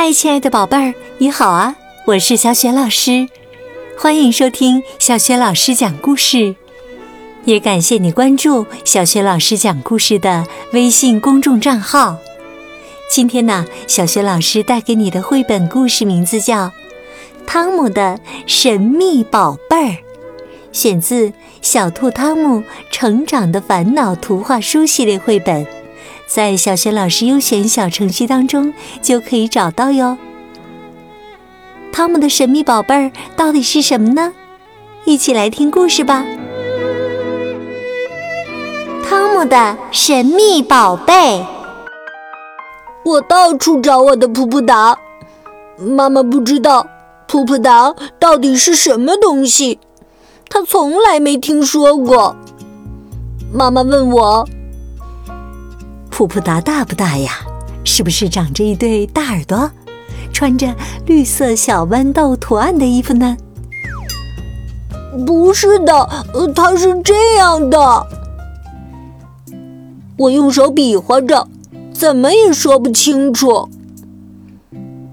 嗨，亲爱的宝贝儿，你好啊！我是小雪老师，欢迎收听小雪老师讲故事，也感谢你关注小雪老师讲故事的微信公众账号。今天呢，小雪老师带给你的绘本故事名字叫《汤姆的神秘宝贝儿》，选自《小兔汤姆成长的烦恼》图画书系列绘本。在小学老师优选小程序当中就可以找到哟。汤姆的神秘宝贝儿到底是什么呢？一起来听故事吧。汤姆的神秘宝贝。我到处找我的噗噗达，妈妈不知道噗噗达到底是什么东西，她从来没听说过。妈妈问我。噗噗达大不大呀？是不是长着一对大耳朵，穿着绿色小豌豆图案的衣服呢？不是的，它是这样的。我用手比划着，怎么也说不清楚。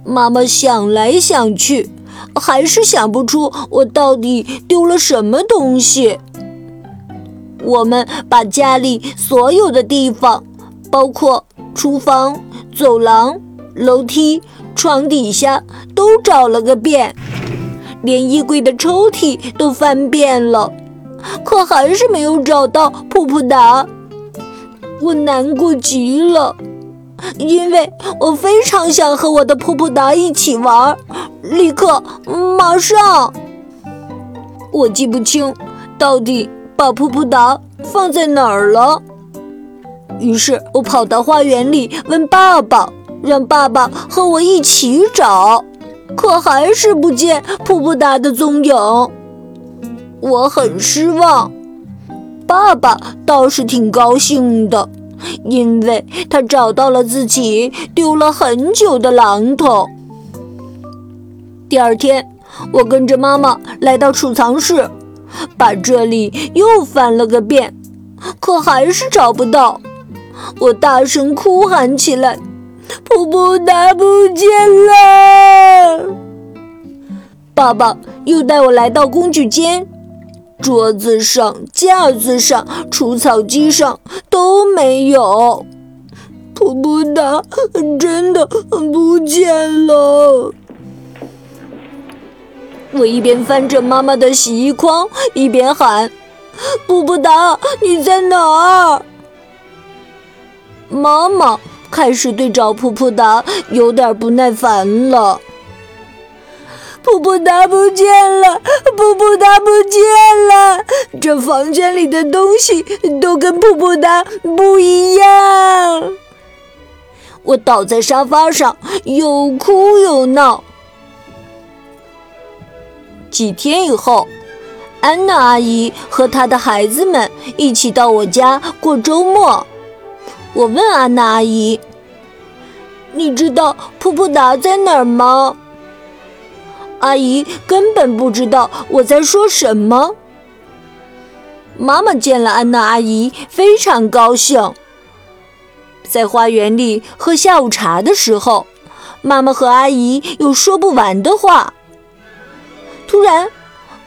妈妈想来想去，还是想不出我到底丢了什么东西。我们把家里所有的地方。包括厨房、走廊、楼梯、床底下都找了个遍，连衣柜的抽屉都翻遍了，可还是没有找到噗噗达。我难过极了，因为我非常想和我的噗噗达一起玩，立刻、马上。我记不清到底把噗噗达放在哪儿了。于是我跑到花园里问爸爸，让爸爸和我一起找，可还是不见噗噗达的踪影。我很失望，爸爸倒是挺高兴的，因为他找到了自己丢了很久的榔头。第二天，我跟着妈妈来到储藏室，把这里又翻了个遍，可还是找不到。我大声哭喊起来：“噗噗达不见了！”爸爸又带我来到工具间，桌子上、架子上、除草机上都没有。噗噗达真的不见了。我一边翻着妈妈的洗衣筐，一边喊：“噗噗达，你在哪儿？”妈妈开始对找噗噗达有点不耐烦了。噗噗达不见了，噗噗达不见了，这房间里的东西都跟噗噗达不一样。我倒在沙发上，又哭又闹。几天以后，安娜阿姨和她的孩子们一起到我家过周末。我问安娜阿姨：“你知道噗噗达在哪儿吗？”阿姨根本不知道我在说什么。妈妈见了安娜阿姨，非常高兴。在花园里喝下午茶的时候，妈妈和阿姨有说不完的话。突然，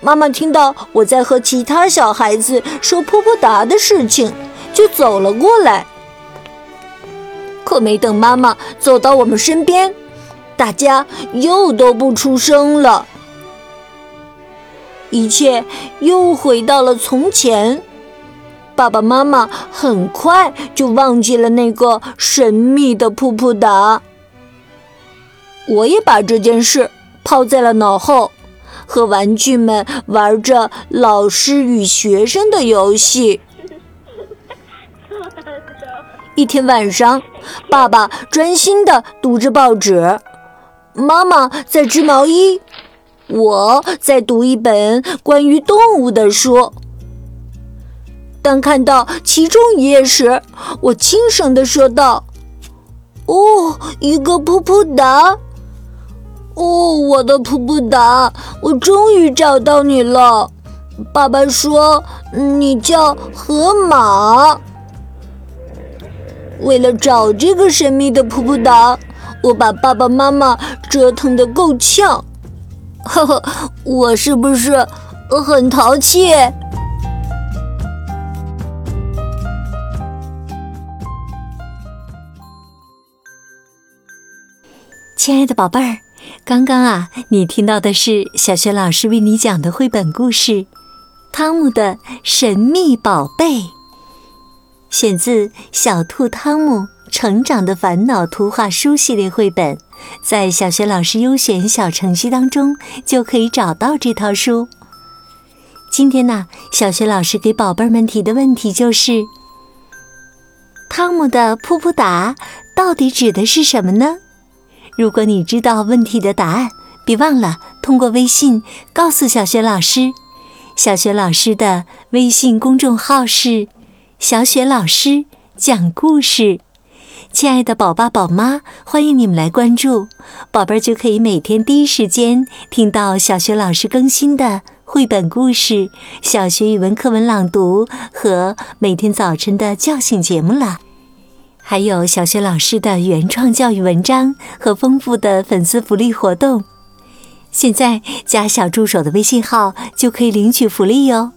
妈妈听到我在和其他小孩子说噗噗达的事情，就走了过来。可没等妈妈走到我们身边，大家又都不出声了。一切又回到了从前。爸爸妈妈很快就忘记了那个神秘的噗噗达。我也把这件事抛在了脑后，和玩具们玩着老师与学生的游戏。一天晚上，爸爸专心地读着报纸，妈妈在织毛衣，我在读一本关于动物的书。当看到其中一页时，我轻声地说道：“哦，一个噗噗达！哦，我的噗噗达，我终于找到你了。爸爸说你叫河马。”为了找这个神秘的噗噗达，我把爸爸妈妈折腾的够呛。呵呵，我是不是很淘气？亲爱的宝贝儿，刚刚啊，你听到的是小学老师为你讲的绘本故事《汤姆的神秘宝贝》，选自《小兔汤姆成长的烦恼》图画书系列绘本，在小学老师优选小程序当中就可以找到这套书。今天呢，小学老师给宝贝们提的问题就是：汤姆的噗噗哒到底指的是什么呢？如果你知道问题的答案，别忘了通过微信告诉小学老师。小学老师的微信公众号是“小雪老师讲故事”。亲爱的宝爸宝妈，欢迎你们来关注，宝贝儿就可以每天第一时间听到小雪老师更新的绘本故事、小学语文课文朗读和每天早晨的叫醒节目了。还有小学老师的原创教育文章和丰富的粉丝福利活动，现在加小助手的微信号就可以领取福利哟。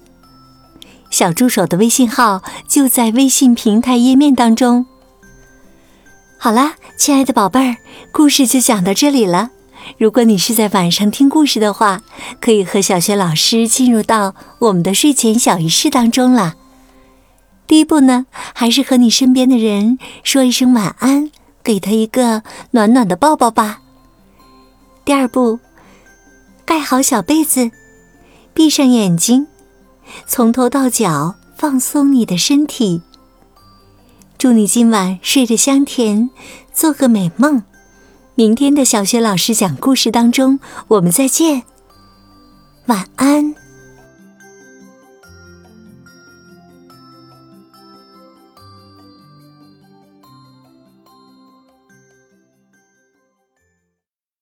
小助手的微信号就在微信平台页面当中。好啦，亲爱的宝贝儿，故事就讲到这里了。如果你是在晚上听故事的话，可以和小学老师进入到我们的睡前小仪式当中了。第一步呢，还是和你身边的人说一声晚安，给他一个暖暖的抱抱吧。第二步，盖好小被子，闭上眼睛，从头到脚放松你的身体。祝你今晚睡得香甜，做个美梦。明天的小学老师讲故事当中，我们再见。晚安。